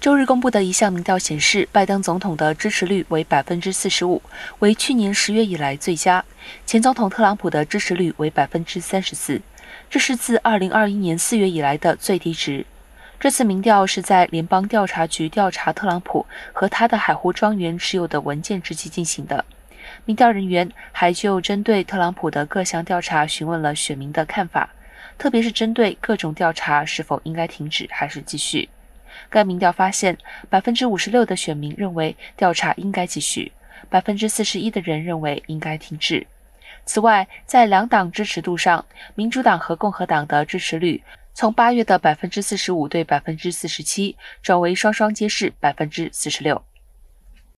周日公布的一项民调显示，拜登总统的支持率为百分之四十五，为去年十月以来最佳。前总统特朗普的支持率为百分之三十四，这是自二零二一年四月以来的最低值。这次民调是在联邦调查局调查特朗普和他的海湖庄园持有的文件之际进行的。民调人员还就针对特朗普的各项调查询问了选民的看法，特别是针对各种调查是否应该停止还是继续。该民调发现，百分之五十六的选民认为调查应该继续，百分之四十一的人认为应该停止。此外，在两党支持度上，民主党和共和党的支持率从八月的百分之四十五对百分之四十七，转为双双皆是百分之四十六。